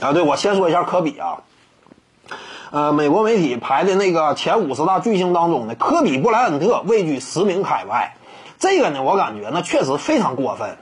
啊，对，我先说一下科比啊，呃，美国媒体排的那个前五十大巨星当中呢，科比布莱恩特位居十名开外，这个呢，我感觉呢确实非常过分。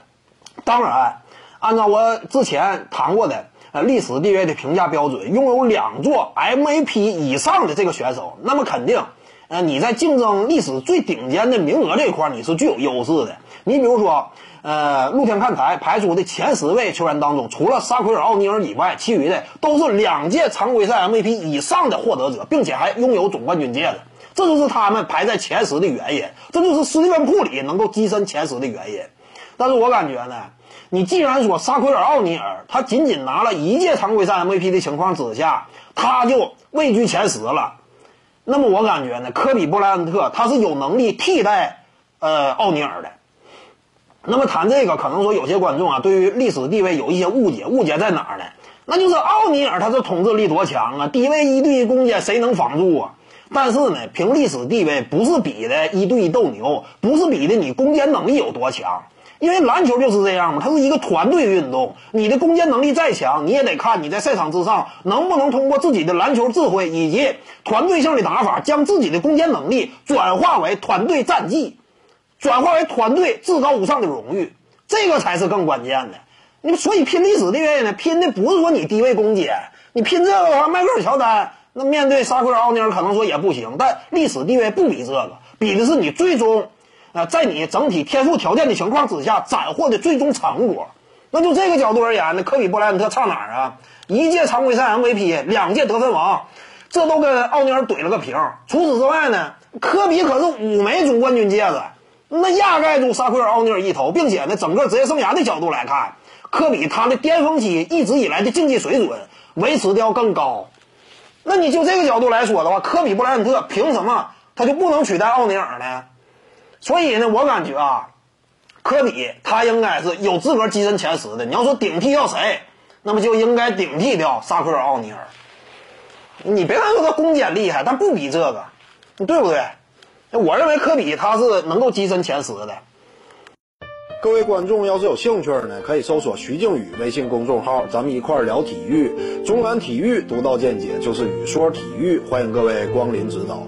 当然，按照我之前谈过的呃历史地位的评价标准，拥有两座 MVP 以上的这个选手，那么肯定，呃，你在竞争历史最顶尖的名额这一块，你是具有优势的。你比如说，呃，露天看台排出的前十位球员当中，除了沙奎尔·奥尼尔以外，其余的都是两届常规赛 MVP 以上的获得者，并且还拥有总冠军戒指，这就是他们排在前十的原因，这就是斯蒂芬·库里能够跻身前十的原因。但是我感觉呢，你既然说沙奎尔·奥尼尔他仅仅拿了一届常规赛 MVP 的情况之下，他就位居前十了，那么我感觉呢，科比·布莱恩特他是有能力替代呃奥尼尔的。那么谈这个，可能说有些观众啊，对于历史地位有一些误解。误解在哪儿呢？那就是奥尼尔他是统治力多强啊，低位一对一攻坚谁能防住啊？但是呢，凭历史地位不是比的一对一斗牛，不是比的你攻坚能力有多强。因为篮球就是这样嘛，它是一个团队运动。你的攻坚能力再强，你也得看你在赛场之上能不能通过自己的篮球智慧以及团队性的打法，将自己的攻坚能力转化为团队战绩。转化为团队至高无上的荣誉，这个才是更关键的。你所以拼历史地位呢，拼的不是说你低位攻坚，你拼这个的话，迈克尔乔丹那面对沙克尔奥尼尔可能说也不行，但历史地位不比这个，比的是你最终，呃，在你整体天赋条件的情况之下斩获的最终成果。那就这个角度而言呢，科比布莱恩特差哪儿啊？一届常规赛 MVP，两届得分王，这都跟奥尼尔怼了个平。除此之外呢，科比可是五枚总冠军戒指。那压盖住沙奎尔·奥尼尔一头，并且呢，整个职业生涯的角度来看，科比他的巅峰期一直以来的竞技水准维持的要更高。那你就这个角度来说的话，科比布莱恩特凭什么他就不能取代奥尼尔呢？所以呢，我感觉啊，科比他应该是有资格跻身前十的。你要说顶替掉谁，那么就应该顶替掉沙克尔·奥尼尔。你别看说他攻坚厉害，但不比这个，对不对？我认为科比他是能够跻身前十的。各位观众要是有兴趣呢，可以搜索徐静宇微信公众号，咱们一块聊体育。中南体育独到见解就是语说体育，欢迎各位光临指导。